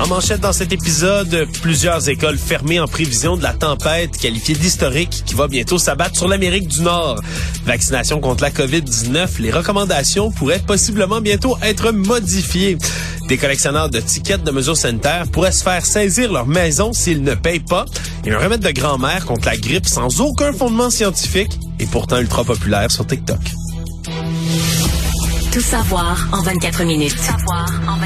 En manchette dans cet épisode, plusieurs écoles fermées en prévision de la tempête qualifiée d'historique qui va bientôt s'abattre sur l'Amérique du Nord. Vaccination contre la COVID-19, les recommandations pourraient possiblement bientôt être modifiées. Des collectionneurs de tickets de mesures sanitaires pourraient se faire saisir leur maison s'ils ne payent pas. Et un remède de grand-mère contre la grippe sans aucun fondement scientifique et pourtant ultra populaire sur TikTok. Tout savoir en 24 minutes. Savoir en 24 minutes.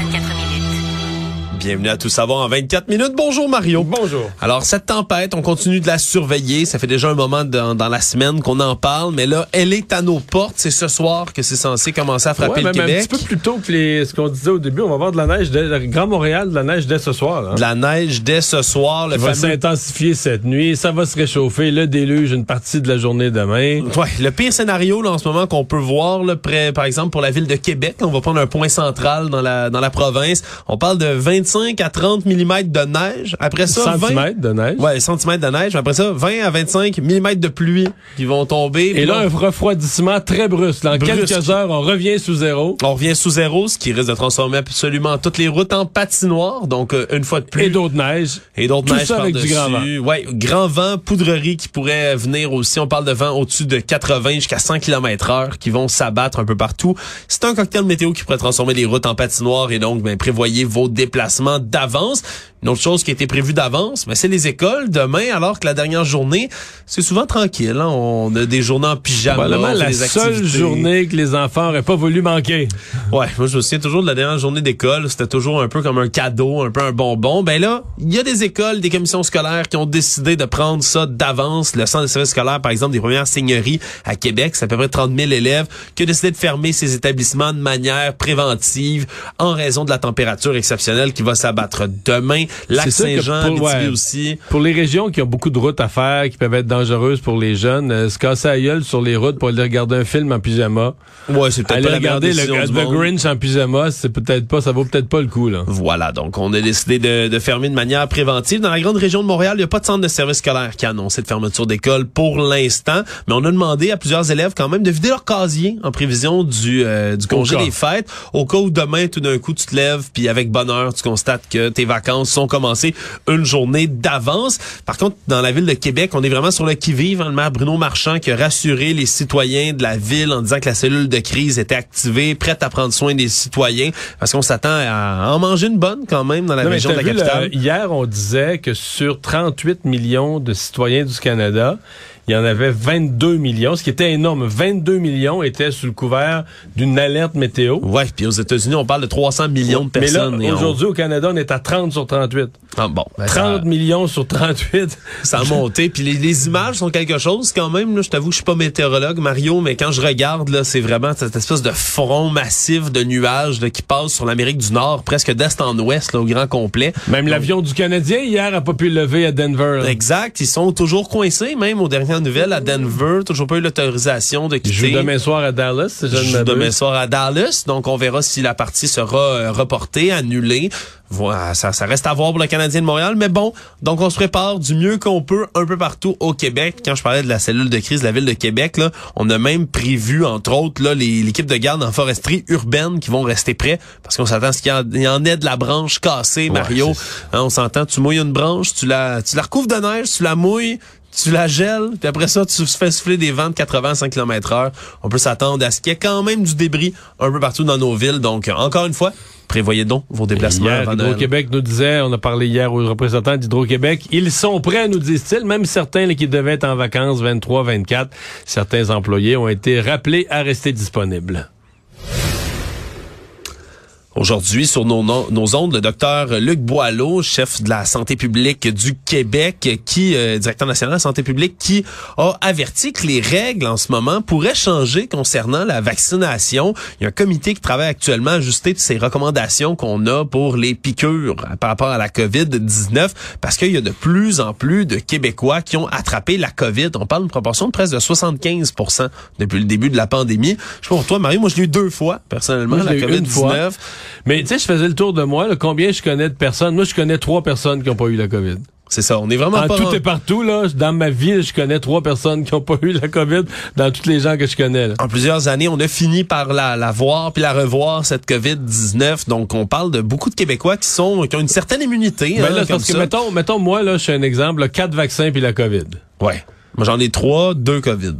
Bienvenue à Tout savoir en 24 minutes. Bonjour Mario. Bonjour. Alors cette tempête, on continue de la surveiller. Ça fait déjà un moment dans, dans la semaine qu'on en parle, mais là, elle est à nos portes. C'est ce soir que c'est censé commencer à frapper Ouais, le Québec. un petit peu plus tôt que les- ce qu'on disait au début, on va avoir de la neige, le Grand Montréal, de la neige dès ce soir. Hein. De la neige dès ce soir. Le Ça va s'intensifier cette nuit, ça va se réchauffer, le déluge une partie de la journée demain. Ouais, le pire scénario là, en ce moment qu'on peut voir là, près, par exemple pour la ville de Québec, on va prendre un point central dans la dans la province. On parle de 25 à 30 mm de neige. Après ça, 20 Centimètres de neige. Ouais, centimètres de neige. Après ça, 20 à 25 mm de pluie qui vont tomber. Et là, un refroidissement très brusque. Dans Brusque. quelques heures, on revient sous zéro. on revient sous zéro, ce qui risque de transformer absolument toutes les routes en patinoire. Donc, euh, une fois de plus. Et d'autres neiges. Et d'autres Tout neiges ça avec du grand Ouais, grand vent, poudrerie qui pourrait venir aussi. On parle de vent au-dessus de 80 jusqu'à 100 km heure qui vont s'abattre un peu partout. C'est un cocktail météo qui pourrait transformer les routes en patinoire et donc, ben, prévoyez vos déplacements d'avance. Une autre chose qui a été prévue d'avance, ben, c'est les écoles. Demain, alors que la dernière journée, c'est souvent tranquille. hein. On a des journées en pyjama. Probablement la des seule journée que les enfants n'auraient pas voulu manquer. Ouais, moi je me souviens toujours de la dernière journée d'école, c'était toujours un peu comme un cadeau, un peu un bonbon. Ben là, il y a des écoles, des commissions scolaires qui ont décidé de prendre ça d'avance. Le centre de services scolaires, par exemple, des premières seigneuries à Québec, c'est à peu près 30 000 élèves, qui a décidé de fermer ces établissements de manière préventive en raison de la température exceptionnelle qui va s'abattre demain. Lac C'est sûr que Saint-Jean, pour- Abitibi ouais. aussi. Pour les régions qui ont beaucoup de routes à faire, qui peuvent être dangereuses pour les jeunes, euh, se casser la gueule sur les routes pour aller regarder un film en pyjama. Ouais, c'est peut-être pas la regarder le, décision du monde. Grinch en pyjama, c'est peut-être pas, ça vaut peut-être pas le coup, là. Voilà, donc on a décidé de, de fermer de manière préventive. Dans la grande région de Montréal, il n'y a pas de centre de service scolaire qui a annoncé de fermeture d'école pour l'instant, mais on a demandé à plusieurs élèves quand même de vider leur casier en prévision du, euh, du congé des fêtes, au cas où demain, tout d'un coup, tu te lèves, puis avec bonheur, tu constates que tes vacances sont commencées une journée d'avance. Par contre, dans la ville de Québec, on est vraiment sur le qui-vive. hein. Le maire Bruno Marchand qui a rassuré les citoyens de la ville en disant que la cellule de crise était activée, prête à prendre soin des citoyens, parce qu'on s'attend à en manger une bonne quand même dans la Non, région de la vu, là, capitale. hier, on disait que sur 38 millions de citoyens du Canada, il y en avait 22 millions, ce qui était énorme. 22 millions étaient sous le couvert d'une alerte météo. Ouais, puis aux États-Unis, on parle de 300 millions de Mais là, personnes. on- aujourd'hui, au Canada, on est à 30 sur 38. Ah, bon, ben, 30 millions sur 38. ça, a monté. Puis les, les images sont quelque chose quand même. Là, je t'avoue, je suis pas météorologue, Mario, mais quand je regarde, là, c'est vraiment cette espèce de front massif de nuages là, qui passe sur l'Amérique du Nord, presque d'est en ouest, là, au grand complet. Même Donc, l'avion du Canadien, hier, a pas pu lever à Denver. là. Exact. Ils sont toujours coincés, même aux dernières nouvelles, à Denver. Toujours pas eu l'autorisation de Ils quitter. jouent demain soir à Dallas, si je ne demain soir à Dallas, donc on verra si la partie sera euh, reportée, annulée. Voilà, ça, ça reste à voir pour le Canadien de Montréal, mais bon, donc on se prépare du mieux qu'on peut un peu partout au Québec. Quand je parlais de la cellule de crise de la ville de Québec, là, on a même prévu, entre autres, là, l'équipe de garde en foresterie urbaine qui vont rester prêts, parce qu'on s'attend à ce qu'il y en- il y en ait de la branche cassée, Mario. Hein, on s'entend, tu mouilles une branche, tu la, tu la recouvres de neige, tu la mouilles, tu la gèles, puis après ça, tu fais souffler des vents de 85 km heure. On peut s'attendre à ce qu'il y ait quand même du débris un peu partout dans nos villes. Donc, encore une fois, prévoyez donc vos déplacements. Hier, Hydro-Québec nous disait, on a parlé hier aux représentants d'Hydro-Québec, ils sont prêts, nous disent-ils, même certains là, qui devaient être en vacances 23, 24, certains employés ont été rappelés à rester disponibles. Aujourd'hui, sur nos, nos ondes, le docteur Luc Boileau, chef de la santé publique du Québec, qui, euh, directeur national de la santé publique, qui a averti que les règles en ce moment pourraient changer concernant la vaccination. Il y a un comité qui travaille actuellement à ajuster ces recommandations qu'on a pour les piqûres par rapport à la COVID-19, parce qu'il y a de plus en plus de Québécois qui ont attrapé la COVID. On parle d'une proportion de presque de 75% depuis le début de la pandémie. Je sais pas pour toi, Marie, moi je l'ai eu deux fois, personnellement, Moi, la l'ai eu une fois. COVID-19. Mais tu sais, je faisais le tour de moi, là, combien je connais de personnes? Moi, je connais trois personnes qui n'ont pas eu la COVID. C'est ça, on est vraiment En pas... tout et partout, là, dans ma vie, je connais trois personnes qui n'ont pas eu la COVID dans tous les gens que je connais. là. En plusieurs années, on a fini par la, la voir puis la revoir cette COVID-19. Donc, on parle de beaucoup de Québécois qui sont qui ont une certaine immunité. Ben hein, là, c'est comme parce que, mettons, mettons, moi, là, je suis un exemple, là, quatre vaccins puis la COVID. Ouais. Moi, j'en ai trois, deux COVID.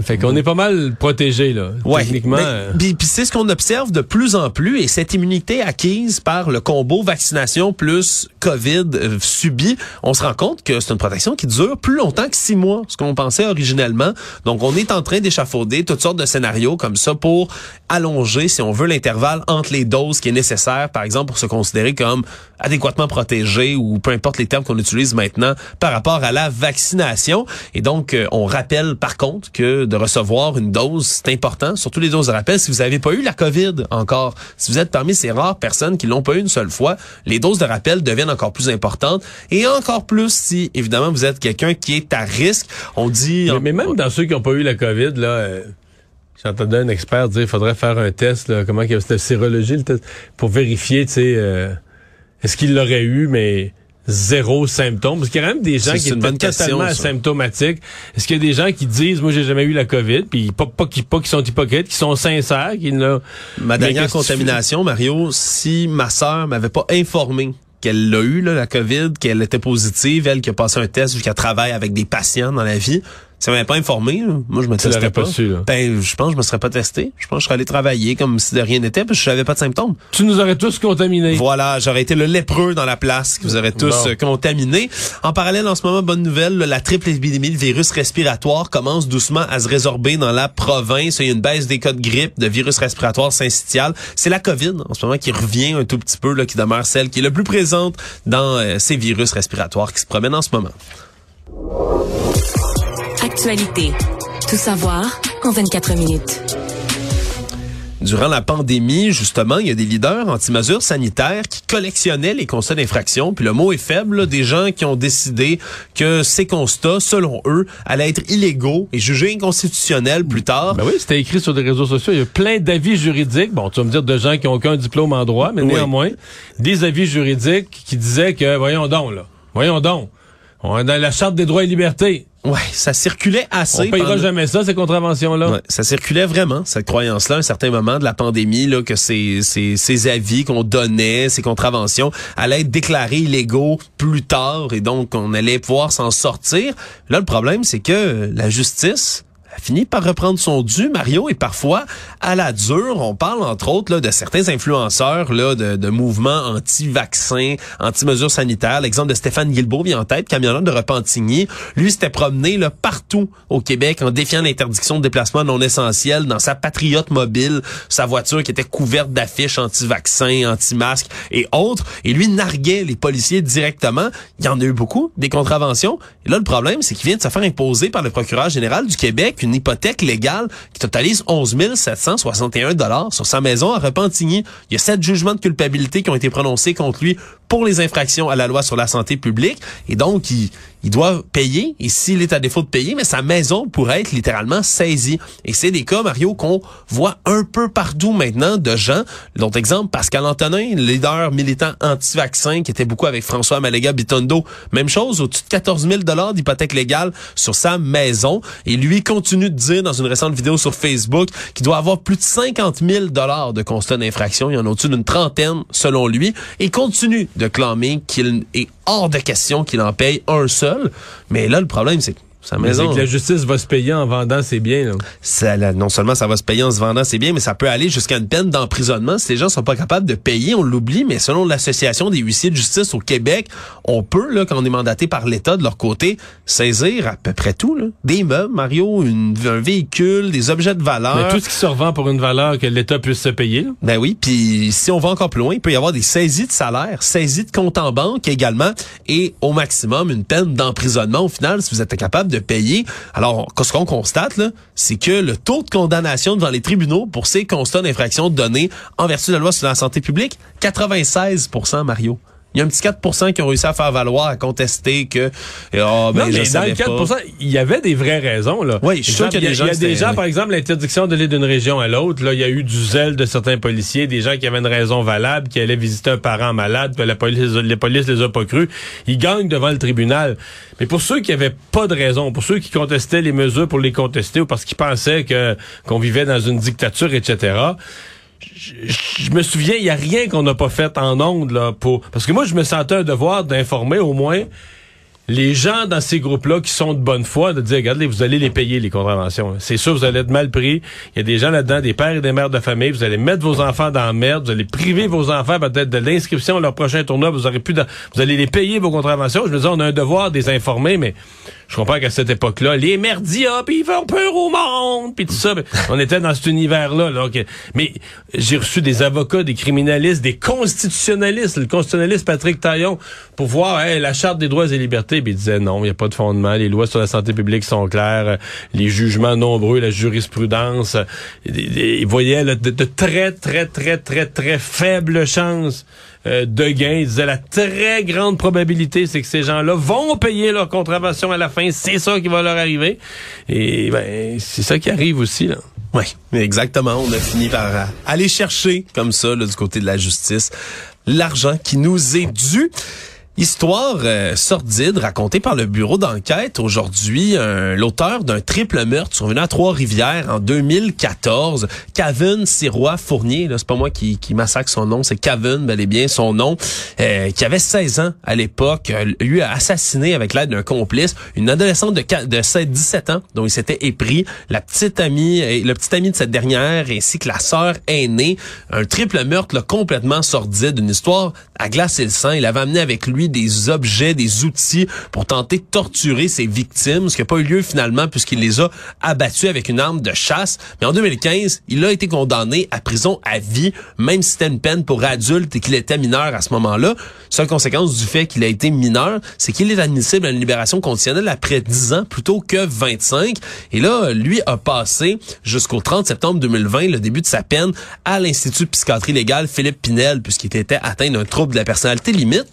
Fait qu'on est pas mal protégé là. Ouais. Techniquement. Puis c'est ce qu'on observe de plus en plus et cette immunité acquise par le combo vaccination plus COVID euh, subi, on se rend compte que c'est une protection qui dure plus longtemps que six mois, ce qu'on pensait originellement. Donc, on est en train d'échafauder toutes sortes de scénarios comme ça pour allonger, si on veut, l'intervalle entre les doses qui est nécessaire, par exemple, pour se considérer comme adéquatement protégé ou peu importe les termes qu'on utilise maintenant par rapport à la vaccination. Et donc, euh, on rappelle par contre que de recevoir une dose, c'est important, surtout les doses de rappel. Si vous n'avez pas eu la COVID encore, si vous êtes parmi ces rares personnes qui l'ont pas eu une seule fois, les doses de rappel deviennent encore plus importantes. Et encore plus si, évidemment, vous êtes quelqu'un qui est à risque. On dit... mais, mais même dans ceux qui n'ont pas eu la COVID, là, euh, j'entendais un expert dire qu'il faudrait faire un test, là, comment c'était sérologie, le test, pour vérifier, tu sais, euh, est-ce qu'il l'aurait eu, mais zéro symptôme. Parce qu'il y a quand même des gens qui question, totalement ça. asymptomatiques. Est-ce qu'il y a des gens qui disent, moi, j'ai jamais eu la COVID, puis pas, pas, qui, pas qui sont hypocrites, qui sont sincères, qui ne... Ma dernière contamination, Mario, si ma sœur m'avait pas informé qu'elle l'a eu, là, la COVID, qu'elle était positive, elle qui a passé un test vu qu'elle travaille avec des patients dans la vie, elle m'avait pas informé, là, moi je me Tu testais pas. pas su, là. Ben, je pense que je me serais pas testé. Je pense que je serais allé travailler comme si de rien n'était parce que je n'avais pas de symptômes. Tu nous aurais tous contaminés. Voilà, j'aurais été le lépreux dans la place que vous aurez tous Bon. euh, contaminés. En parallèle, en ce moment, bonne nouvelle, là, la triple épidémie de virus respiratoire commence doucement à se résorber dans la province. Il y a une baisse des cas de grippe, de virus respiratoire syncytial. C'est la COVID en ce moment qui revient un tout petit peu, là, qui demeure celle qui est le plus présente dans euh, ces virus respiratoires qui se promènent en ce moment. Tout savoir en 24 minutes. Durant la pandémie, justement, il y a des leaders anti-mesures sanitaires qui collectionnaient les constats d'infraction. Puis le mot est faible, là, des gens qui ont décidé que ces constats, selon eux, allaient être illégaux et jugés inconstitutionnels plus tard. Ben oui, c'était écrit sur des réseaux sociaux. Il y a plein d'avis juridiques. Bon, tu vas me dire de gens qui n'ont aucun diplôme en droit, mais Oui. néanmoins, des avis juridiques qui disaient que, voyons donc, là, voyons donc, on est dans la Charte des droits et libertés. Ouais, ça circulait assez. On payera pendant- jamais ça, ces contraventions-là. Ouais, ça circulait vraiment, cette croyance-là, à un certain moment de la pandémie, là, que ces, ces, ces avis qu'on donnait, ces contraventions, allaient être déclarés illégaux plus tard et donc on allait pouvoir s'en sortir. Là, le problème, c'est que la justice a fini par reprendre son dû, Mario, et parfois, à la dure, on parle entre autres là, de certains influenceurs là, de, de mouvements anti-vaccins, anti-mesures sanitaires. L'exemple de Stéphane Guilbeault vient en tête, camionneur de Repentigny. Lui, s'était promené là, partout au Québec en défiant l'interdiction de déplacement non essentiel dans sa patriote mobile, sa voiture qui était couverte d'affiches anti-vaccins, anti-masques et autres. Et lui narguait les policiers directement. Il y en a eu beaucoup, des contraventions. Et là, le problème, c'est qu'il vient de se faire imposer par le procureur général du Québec une hypothèque légale qui totalise 11 761 dollars sur sa maison à Repentigny. Il y a sept jugements de culpabilité qui ont été prononcés contre lui pour les infractions à la loi sur la santé publique. Et donc, il, il doit payer. Et s'il est à défaut de payer, mais sa maison pourrait être littéralement saisie. Et c'est des cas, Mario, qu'on voit un peu partout maintenant de gens. L'autre exemple, Pascal Antonin, leader militant anti-vaccin qui était beaucoup avec François Maléga Bitondo. Même chose, au-dessus de 14 000 dollars d'hypothèque légale sur sa maison. Et lui continue de dire dans une récente vidéo sur Facebook qu'il doit avoir plus de 50 000 dollars de constat d'infraction. Il y en a au-dessus d'une trentaine, selon lui. Et continue de clamer qu'il est hors de question qu'il en paye un seul. Mais là, le problème, c'est que sa Mais maison. que la justice va se payer en vendant ses biens. Là. Ça, là, non seulement ça va se payer en se vendant, c'est bien, mais ça peut aller jusqu'à une peine d'emprisonnement si les gens sont pas capables de payer. On l'oublie, mais selon l'association des huissiers de justice au Québec, on peut, là, quand on est mandaté par l'État de leur côté, saisir à peu près tout, là. des meubles, Mario, une- un véhicule, des objets de valeur. Mais tout ce qui se revend pour une valeur que l'État puisse se payer. là. Ben oui, puis si on va encore plus loin, il peut y avoir des saisies de salaire, saisies de compte en banque également, et au maximum une peine d'emprisonnement au final si vous êtes incapable de payer. Alors, ce qu'on constate c'est que le taux de condamnation devant les tribunaux pour ces constats d'infraction donnés en vertu de la loi sur la santé publique, 96% Mario. Il y a un petit 4% qui ont réussi à faire valoir, à contester que ah, ben, non, je mais dans le pas. 4 il y avait des vraies raisons. Là. Oui, je suis sûr qu'il y a des gens Il y a des gens, par exemple, l'interdiction d'aller d'une région à l'autre. Là, il y a eu du zèle de certains policiers, des gens qui avaient une raison valable, qui allaient visiter un parent malade, puis la police, les polices les a pas cru. Ils gagnent devant le tribunal. Mais pour ceux qui avaient pas de raison, pour ceux qui contestaient les mesures pour les contester ou parce qu'ils pensaient que qu'on vivait dans une dictature, etc. Je, me souviens, il y a rien qu'on n'a pas fait en ondes là pour parce que moi je me sentais un devoir d'informer au moins les gens dans ces groupes-là qui sont de bonne foi, de dire, regardez, vous allez les payer, les contraventions. C'est sûr, vous allez être mal pris. Il y a des gens là-dedans, des pères et des mères de famille. Vous allez mettre vos enfants dans la merde. Vous allez priver vos enfants peut-être de l'inscription à leur prochain tournoi. Vous aurez plus vous allez les payer, vos contraventions. Je me dis, on a un devoir de les informer, mais je comprends qu'à cette époque-là, les merdias, puis ils font peur au monde, puis tout ça. on était dans cet univers-là. Mais j'ai reçu des avocats, des criminalistes, des constitutionnalistes, le constitutionnaliste Patrick Taillon, pour voir la Charte des droits et libertés. Il disait non, il n'y a pas de fondement. Les lois sur la santé publique sont claires. Les jugements nombreux, la jurisprudence. Il voyait là, de, de très, très, très, très, très faibles chances euh, de gain. Il disait la très grande probabilité, c'est que ces gens-là vont payer leur contravention à la fin. C'est ça qui va leur arriver. Et ben, c'est ça qui arrive aussi. Là. Oui, exactement. On a fini par euh, aller chercher, comme ça, là, du côté de la justice, l'argent qui nous est dû. Histoire euh, sordide racontée par le bureau d'enquête aujourd'hui. L'auteur d'un triple meurtre survenu à Trois-Rivières en 2014, Kevin Sirois Fournier, là, c'est pas moi qui, qui massacre son nom, c'est Kevin, bel et bien son nom, euh, qui avait 16 ans à l'époque, euh, lui a assassiné avec l'aide d'un complice une adolescente de, qua- de 7, 17 ans dont il s'était épris, la petite amie, le petit ami de cette dernière ainsi que la sœur aînée. Un triple meurtre là, complètement sordide, une histoire à glacer le sang. Il avait amené avec des objets, des outils pour tenter de torturer ses victimes, ce qui n'a pas eu lieu finalement puisqu'il les a abattus avec une arme de chasse. Mais en 2015, il a été condamné à prison à vie, même si c'était une peine pour adulte et qu'il était mineur à ce moment-là. Seule conséquence du fait qu'il a été mineur, c'est qu'il est admissible à une libération conditionnelle après 10 ans plutôt que 25. Et là, lui a passé jusqu'au 30 septembre 2020 le début de sa peine à l'Institut de psychiatrie légale Philippe Pinel puisqu'il était atteint d'un trouble de la personnalité limite.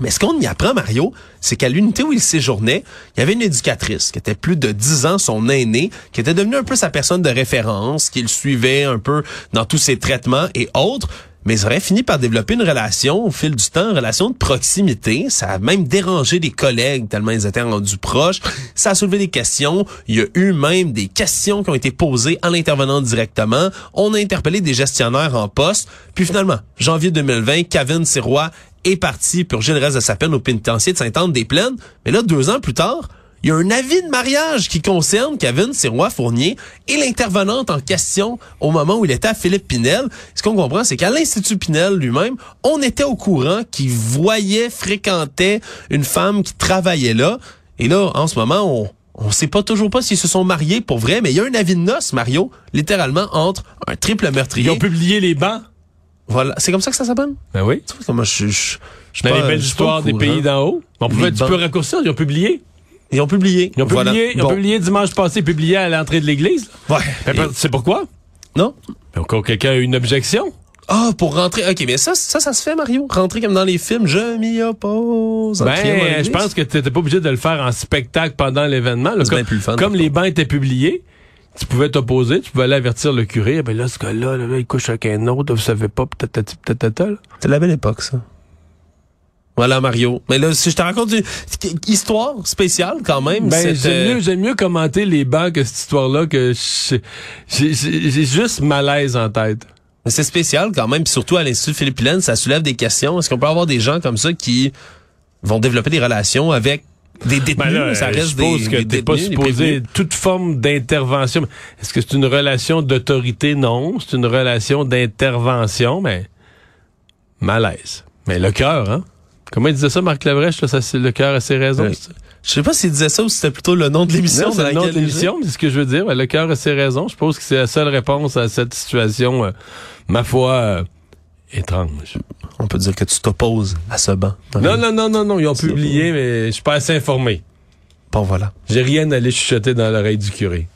Mais ce qu'on y apprend, Mario, c'est qu'à l'unité où il séjournait, il y avait une éducatrice qui était plus de 10 ans son aîné, qui était devenue un peu sa personne de référence, qui le suivait un peu dans tous ses traitements et autres. Mais ils auraient fini par développer une relation au fil du temps, une relation de proximité. Ça a même dérangé des collègues tellement ils étaient rendus proches. Ça a soulevé des questions. Il y a eu même des questions qui ont été posées en l'intervenant directement. On a interpellé des gestionnaires en poste. Puis finalement, janvier 2020, Kevin Sirois est parti purger le reste de sa peine au pénitencier de Sainte-Anne-des-Plaines. Mais là, deux ans plus tard, il y a un avis de mariage qui concerne Kevin Sirois Fournier et l'intervenante en question au moment où il était à Philippe Pinel. Ce qu'on comprend, c'est qu'à l'Institut Pinel lui-même, on était au courant qu'il voyait, fréquentait une femme qui travaillait là. Et là, en ce moment, on, on sait pas toujours pas s'ils se sont mariés pour vrai, mais il y a un avis de noces, Mario, littéralement entre un triple meurtrier. Ils ont publié les bancs. Voilà, c'est comme ça que ça s'appelle? Ben oui. Tu vois comment je, je, je, je suis Dans les belles histoires des pays d'en haut. On pouvait, tu peux raccourcir, ils ont publié. Ils ont publié. Ils ont publié, Voilà. ils ont Bon. publié dimanche passé, publié à l'entrée de l'église. Ouais. Ben, Et- C'est pourquoi? Non? Ben, Encore quelqu'un a eu une objection. Ah, pour rentrer. OK, mais ça, ça, ça se fait, Mario. Rentrer comme dans les films. Je m'y oppose. Ben, je pense que tu n'étais pas obligé de le faire en spectacle pendant l'événement. Comme, bien plus fun, comme les bancs étaient publiés, tu pouvais t'opposer, tu pouvais aller avertir le curé. Ah, Ben là, ce gars-là, là, là, il couche avec un autre, vous savez pas, peut-être, peut-être, peut-être. C'est la belle époque, ça. Voilà, Mario. Mais là, si je te raconte une histoire spéciale, quand même. Ben, j'aime mieux, j'aime mieux commenter les bancs que cette histoire-là que j'ai j'ai- j'ai juste malaise en tête. Mais c'est spécial quand même, puis surtout à l'Institut Philippe ça soulève des questions. Est-ce qu'on peut avoir des gens comme ça qui vont développer des relations avec des détenus, Ben là, ça je reste suppose des, que des t'es pas détenus, supposé toute forme d'intervention. Est-ce que c'est une relation d'autorité? Non. C'est une relation d'intervention, mais malaise. Mais le cœur, hein? Comment il disait ça, Marc Labrèche? Là, ça, c'est le cœur a ses raisons. Ouais. ça? Je sais pas s'il disait ça ou si c'était plutôt le nom de l'émission. Non, c'est le nom de l'émission, c'est ce que je veux dire. Le cœur a ses raisons. Je pense que c'est la seule réponse à cette situation, euh, ma foi, euh, étrange. On peut dire que tu t'opposes à ce banc. Non, non, non, non, non. Ils ont publié, mais je suis pas assez informé. Bon, voilà. J'ai rien à aller chuchoter dans l'oreille du curé.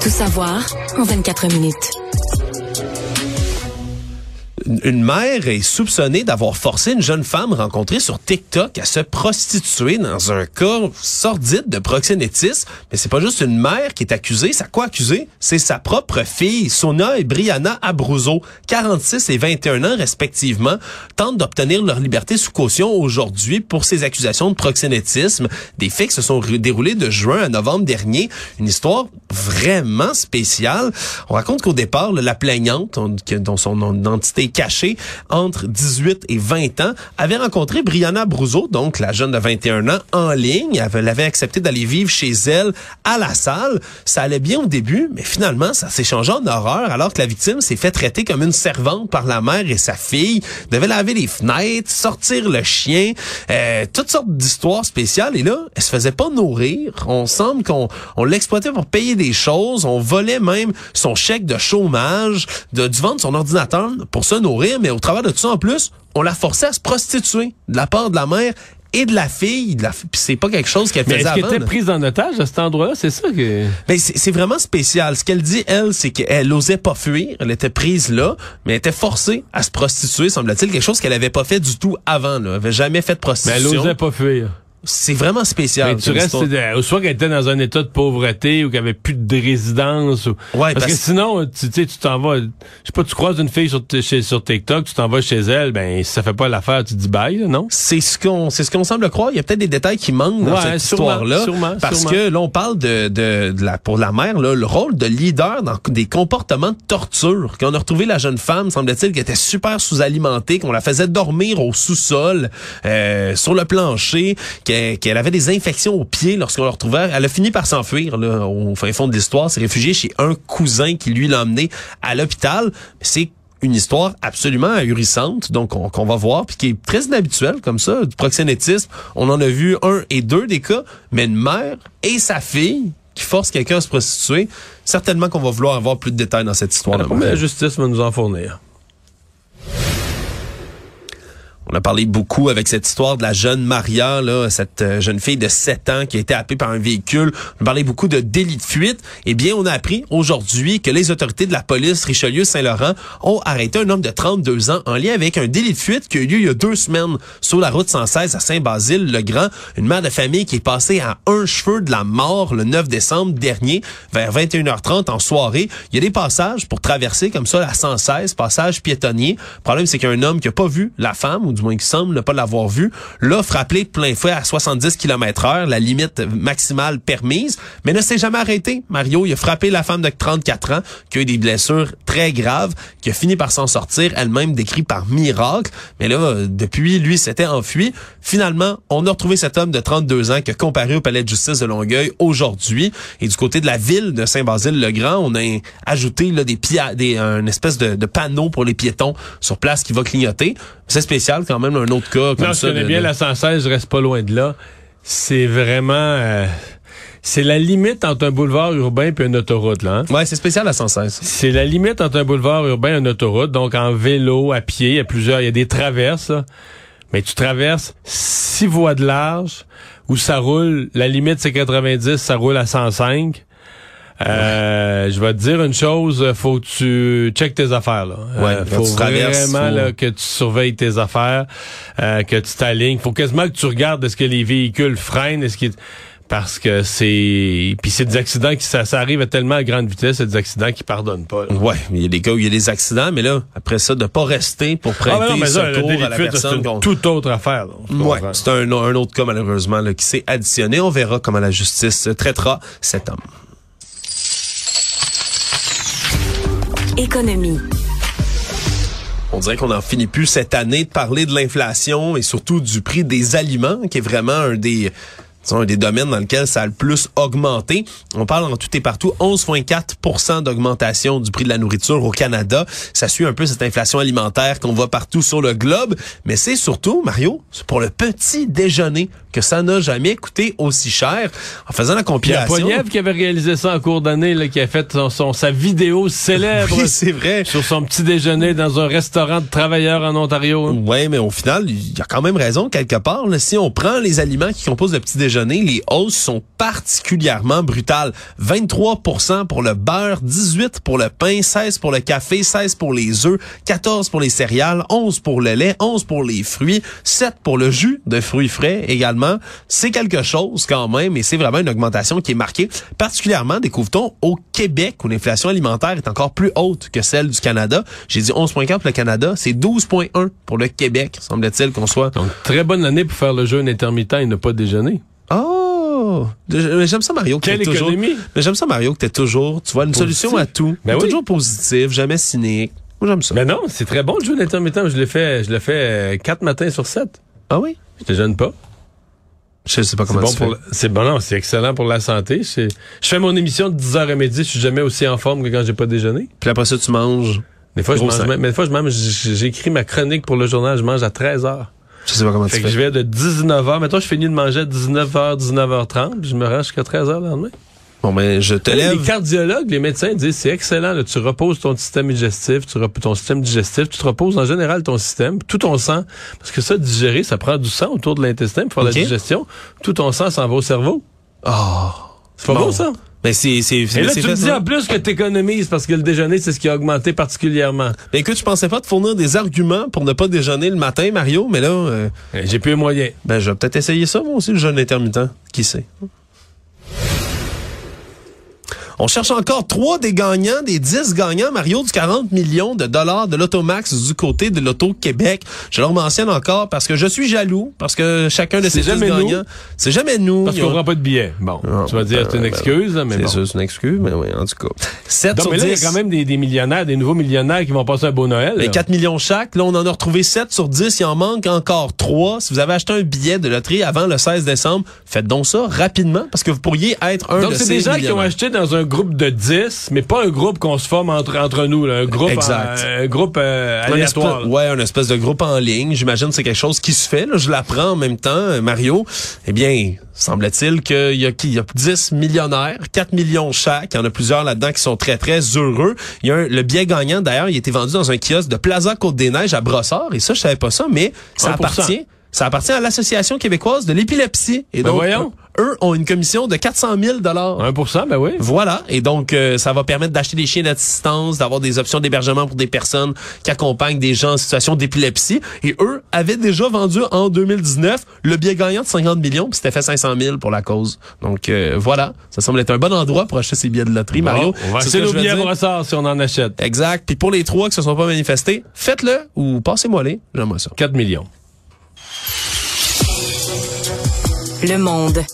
Tout savoir en 24 minutes. Une- mère est soupçonnée d'avoir forcé une jeune femme rencontrée sur TikTok à se prostituer dans un cas sordide de proxénétisme. Mais c'est pas juste une mère qui est accusée. C'est quoi accusée? C'est sa propre fille, Sona et Brianna Abruzzo, 46 et 21 ans respectivement, tentent d'obtenir leur liberté sous caution aujourd'hui pour ces accusations de proxénétisme. Des faits qui se sont déroulés de juin à novembre dernier. Une histoire vraiment spéciale. On raconte qu'au départ, la plaignante, dont son est cachée, entre 18 et 20 ans, avait rencontré Brianna Bruzo, donc la jeune de 21 ans, en ligne. Elle avait- accepté d'aller vivre chez elle à la salle. Ça allait bien au début, mais finalement, ça s'est changé en horreur alors que la victime s'est fait traiter comme une servante par la mère et sa fille, devait laver les fenêtres, sortir le chien, euh, toutes sortes d'histoires spéciales. Et là, elle se faisait pas nourrir. On semble qu'on on l'exploitait pour payer des choses. On volait même son chèque de chômage, de, du vendre son ordinateur pour se nourrir. Mais au travers de tout ça, en plus, on la forçait à se prostituer de la part de la mère et de la fille. De la, c'est pas quelque chose qu'elle faisait est-ce qu'elle était prise en otage à cet endroit-là? C'est ça que... Ben, c'est vraiment spécial. Ce qu'elle dit, elle, c'est qu'elle osait pas fuir. Elle était prise là, mais elle était forcée à se prostituer, semble-t-il. Quelque chose qu'elle avait pas fait du tout avant. Là. Elle avait jamais fait de Mais elle prostitution. osait pas fuir. C'est vraiment spécial. Mais tu restes, euh, soit qu'elle était dans un état de pauvreté ou qu'elle avait plus de résidence. Ou... Ouais, parce, parce- que sinon, tu sais, tu t'en vas, je sais pas, tu croises une fille sur, chez, sur TikTok, tu t'en vas chez elle, ben si ça fait pas l'affaire, tu dis bye, là, non? C'est ce qu'on c'est ce qu'on semble croire. Il y a peut-être des détails qui manquent dans Ouais, cette sûrement, histoire-là. Parce sûrement. que là, on parle de, de, de la, pour la mère, là, le rôle de leader dans des comportements de torture. Quand on a retrouvé la jeune femme, semble-t-il, qui était super sous-alimentée, qu'on la faisait dormir au sous-sol, euh, sur le plancher, qu'elle avait des infections aux pieds lorsqu'on la retrouvait. Elle a fini par s'enfuir au fin fond de l'histoire, s'est réfugiée chez un cousin qui lui l'a emmené à l'hôpital. C'est une histoire absolument ahurissante, donc on- qu'on va voir, puis qui est très inhabituelle comme ça, du proxénétisme. On en a vu un et deux des cas, mais une mère et sa fille qui forcent quelqu'un à se prostituer, certainement qu'on va vouloir avoir plus de détails dans cette histoire-là. Mais la justice va nous en fournir. On a parlé beaucoup avec cette histoire de la jeune Maria, là, cette euh, jeune fille de 7 ans qui a été happée par un véhicule. On a parlé beaucoup de délit de fuite. Eh bien, on a appris aujourd'hui que les autorités de la police Richelieu-Saint-Laurent ont arrêté un homme de 32 ans en lien avec un délit de fuite qui a eu lieu il y a deux semaines sur la route 116 à Saint-Basile-le-Grand. Une mère de famille qui est passée à un cheveu de la mort le 9 décembre dernier vers 21h30 en soirée. Il y a des passages pour traverser comme ça la 116, passage piétonnier. Le problème, c'est qu'un homme qui a pas vu la femme, du moins qui semble ne pas l'avoir vue, l'a frappé plein fouet à 70 km heure, la limite maximale permise, mais ne s'est jamais arrêté. Mario, il a frappé la femme de 34 ans, qui a eu des blessures très graves, qui a fini par s'en sortir, elle-même décrit par miracle. Mais là, depuis, lui s'était enfui. Finalement, on a retrouvé cet homme de 32 ans qui a comparé au palais de justice de Longueuil aujourd'hui. Et du côté de la ville de Saint-Basile-le-Grand, on a ajouté là, des, des un espèce de panneau pour les piétons sur place qui va clignoter. C'est spécial quand même, un autre cas comme Non, je ça. connais de- bien de- la 116, je reste pas loin de là. C'est vraiment... euh, c'est la limite entre un boulevard urbain et une autoroute, là. hein? Ouais, c'est spécial à 116. C'est la limite entre un boulevard urbain et une autoroute. Donc, en vélo, à pied, il y a plusieurs... Il y a des traverses, là. Mais tu traverses six voies de large où ça roule... La limite, c'est 90, ça roule à 105. Euh, je vais te dire une chose, faut que tu checkes tes affaires là. Ouais, Euh, quand faut vraiment faut- là, que tu surveilles tes affaires, euh, que tu t'alignes. Faut quasiment que tu regardes est-ce que les véhicules freinent, est-ce qu'ils parce que c'est puis c'est des accidents qui ça, ça arrive à tellement à grande vitesse, c'est des accidents qui pardonnent pas. là. Ouais, il y a des cas où il y a des accidents, mais là, après ça, de pas rester pour prêter Ah, non, mais secours à la c'est personne. une qu'on- toute autre affaire. là. Ouais, c'est un, un autre cas malheureusement là, qui s'est additionné. On verra comment la justice traitera cet homme. Économie. On dirait qu'on n'en finit plus cette année de parler de l'inflation et surtout du prix des aliments, qui est vraiment un des c'est un des domaines dans lesquels ça a le plus augmenté. On parle en tout et partout 11,4% d'augmentation du prix de la nourriture au Canada. Ça suit un peu cette inflation alimentaire qu'on voit partout sur le globe, mais c'est surtout, Mario, c'est pour le petit déjeuner que ça n'a jamais coûté aussi cher. En faisant la compilation... Il y a qui avait réalisé ça en cours d'année, qui a fait son, sa vidéo célèbre oui, c'est vrai. sur son petit déjeuner dans un restaurant de travailleurs en Ontario. Oui, mais au final, il y a quand même raison quelque part. Là, si on prend les aliments qui composent le petit déjeuner, les hausses sont particulièrement brutales. 23 pour le beurre, 18 pour le pain, 16 pour le café, 16 pour les œufs, 14 pour les céréales, 11 pour le lait, 11 pour les fruits, 7 pour le jus de fruits frais également c'est quelque chose quand même et c'est vraiment une augmentation qui est marquée. Particulièrement, découvre-t-on, au Québec où l'inflation alimentaire est encore plus haute que celle du Canada. J'ai dit 11,4 pour le Canada, c'est 12,1 pour le Québec, semble-t-il qu'on soit. Donc, très bonne année pour faire le jeûne intermittent et ne pas déjeuner. Oh! J'aime ça, Mario. Quelle économie? Mais j'aime ça, Mario, que t'es toujours, tu vois, une solution à tout. Ben oui. Toujours positif, jamais cynique. Moi, j'aime ça. Mais non, c'est très bon le jeûne intermittent. Je l'ai fait, je l'ai fait euh, quatre matins sur sept. Ah oui? Je déjeune pas. Je sais pas comment c'est bon pour C'est bon, non, c'est excellent pour la santé. Je fais mon émission de 10h à midi, je suis jamais aussi en forme que quand j'ai pas déjeuné. Puis après ça, tu manges. Des fois, je mange, mais des fois, je mange, j'écris ma chronique pour le journal, je mange à 13h. Je sais pas comment fait tu que fais. je vais de 19h. Maintenant, je finis de manger à 19h, 19h30, puis je me rends jusqu'à 13h le lendemain. Bon, ben, je te lève. Les cardiologues, les médecins disent c'est excellent. Là, tu reposes ton système digestif, tu reposes ton système digestif, tu te reposes en général ton système, tout ton sang, parce que ça, digérer, ça prend du sang autour de l'intestin pour faire Okay. la digestion. Tout ton sang s'en va au cerveau. Oh. C'est pas Bon. beau, ça? Ben, c'est, c'est, Et là, tu me dis en plus que t'économises parce que le déjeuner, c'est ce qui a augmenté particulièrement. Ben, écoute, je pensais pas te fournir des arguments pour ne pas déjeuner le matin, Mario, mais là, euh, Eh, J'ai plus les moyens. ben, je vais peut-être essayer ça, moi aussi, le jeûne intermittent. Qui sait? On cherche encore trois des gagnants, des 10 gagnants, Mario, du 40 millions de dollars de l'Automax du côté de l'Auto-Québec. Je leur mentionne encore parce que je suis jaloux, parce que chacun de ces C'est 10 jamais nous. gagnants, c'est jamais nous. Parce qu'on prend pas de billets. Bon, Non, tu vas dire c'est une ben, excuse, là, mais C'est bon. ça, c'est une excuse, mais oui, en tout cas. 7 Non, sur mais là, il y 10. a quand même des, des millionnaires, des nouveaux millionnaires qui vont passer un beau Noël. Les là. 4 millions chaque. Là, on en a retrouvé 7 sur 10. Il en manque encore 3. Si vous avez acheté un billet de loterie avant le 16 décembre, faites donc ça rapidement parce que vous pourriez être un Donc, de c'est ces des gens qui ont acheté dans un groupe de 10, mais pas un groupe qu'on se forme entre, entre nous, là, un groupe, Exact. en- un groupe euh, Un aléatoire. espèce- ouais, un espèce de groupe en ligne. J'imagine que c'est quelque chose qui se fait. Là. Je l'apprends en même temps, euh, Mario. Eh bien, semble-t-il qu'il y a, qu'il y a 10 millionnaires, 4 millions chaque. Il y en a plusieurs là-dedans qui sont très, très heureux. Il y a un- le billet gagnant, d'ailleurs, il a été vendu dans un kiosque de Plaza Côte-des-Neiges à Brossard. Et ça, je savais pas ça, mais ça 1%. appartient. Ça appartient à l'Association québécoise de l'épilepsie. Et Ben donc, voyons. Eux ont une commission de 400 000 dollars. 1%, ben oui. Voilà. Et donc, euh, ça va permettre d'acheter des chiens d'assistance, d'avoir des options d'hébergement pour des personnes qui accompagnent des gens en situation d'épilepsie. Et eux avaient déjà vendu en 2019 le billet gagnant de 50 millions, puis c'était fait 500 000 pour la cause. Donc, euh, voilà. Ça semble être un bon endroit pour acheter ces billets de loterie, Mario. Bon, on va C'est acheter nos billets ressort si on en achète. Exact. Puis pour les trois qui se sont pas manifestés, faites-le ou passez-moi les. J'aimerais ça. 4 millions. Le monde.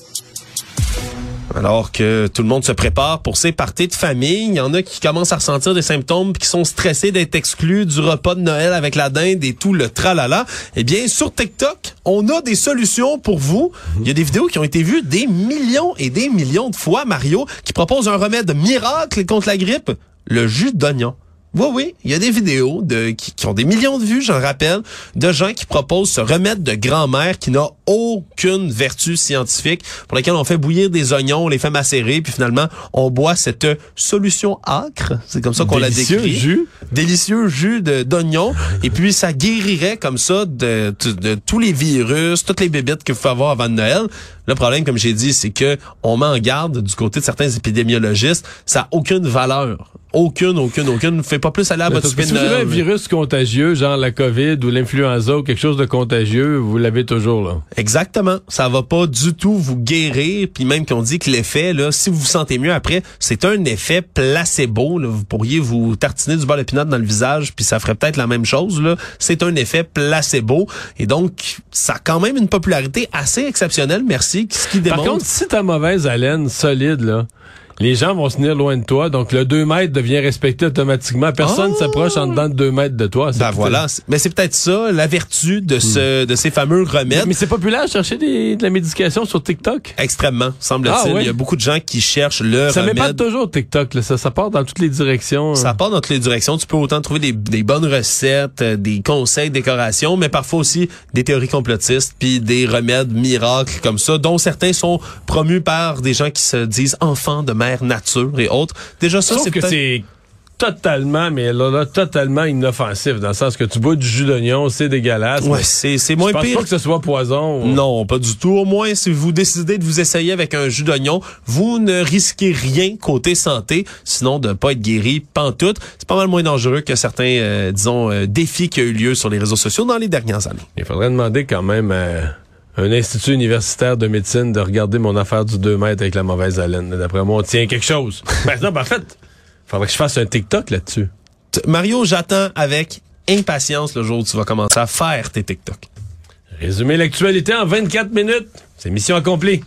Alors que tout le monde se prépare pour ses parties de famille, il y en a qui commencent à ressentir des symptômes qui sont stressés d'être exclus du repas de Noël avec la dinde et tout le tralala. Eh bien, sur TikTok, on a des solutions pour vous. Il y a des vidéos qui ont été vues des millions et des millions de fois, Mario, qui proposent un remède miracle contre la grippe, le jus d'oignon. Oui, oui, il y a des vidéos de, qui, qui ont des millions de vues, j'en rappelle, de gens qui proposent ce remède de grand-mère qui n'a aucune vertu scientifique, pour laquelle on fait bouillir des oignons, on les fait macérer, puis finalement, on boit cette solution acre, c'est comme ça qu'on l'a Délicieux décrit. jus. Délicieux jus de- d'oignon, et puis ça guérirait comme ça de, de- de tous les virus, toutes les bébites que vous pouvez avoir avant Noël. Le problème, comme j'ai dit, c'est que on met en garde du côté de certains épidémiologistes, ça a aucune valeur. Aucune, aucune, aucune. Ne pas plus aller à souper si de vous avez un Noël. virus contagieux, genre la COVID ou l'influenza ou quelque chose de contagieux, vous l'avez toujours, là. Exactement. Ça va pas du tout vous guérir. Puis même qu'on dit que l'effet, là, si vous vous sentez mieux après, c'est un effet placebo. Là. Vous pourriez vous tartiner du beurre d'épinard dans le visage, puis ça ferait peut-être la même chose. Là. C'est un effet placebo. Et donc, ça a quand même une popularité assez exceptionnelle, merci. Ce qui Par démontre... contre, si t'as mauvaise haleine solide, là, les gens vont se tenir loin de toi, donc le 2 mètres devient respecté automatiquement. Personne Ah! s'approche en dedans de 2 mètres de toi. C'est Ben peut-être- voilà. Mais c'est peut-être ça, la vertu de ce, de ces fameux remèdes. Mais c'est populaire de chercher des- de la médication sur TikTok? Extrêmement, semble-t-il. Ah, ouais? Il y a beaucoup de gens qui cherchent le Ça remède. m'épate toujours TikTok. Là. Ça, ça part dans toutes les directions. Ça part dans toutes les directions. Tu peux autant trouver des, des bonnes recettes, euh, des conseils, décorations, mais parfois aussi des théories complotistes, puis des remèdes miracles comme ça, dont certains sont promus par des gens qui se disent enfants de mère nature et autres. Déjà ça, c'est que c'est totalement, mais là, là, totalement inoffensif, dans le sens que tu bois du jus d'oignon, c'est dégueulasse. Ouais, c'est c'est je moins pense pire. pas que ce soit poison. ou- Non, pas du tout. Au moins, si vous décidez de vous essayer avec un jus d'oignon, vous ne risquez rien côté santé, sinon de pas être guéri pantoute. C'est pas mal moins dangereux que certains, euh, disons, euh, défis qui ont eu lieu sur les réseaux sociaux dans les dernières années. Il faudrait demander quand même à un institut universitaire de médecine de regarder mon affaire du 2 mètres avec la mauvaise haleine. D'après moi, on tient quelque chose. ben non, ben en fait, faudrait que je fasse un TikTok là-dessus. Mario, j'attends avec impatience le jour où tu vas commencer à faire tes TikTok. Résumer l'actualité en 24 minutes. C'est mission accomplie.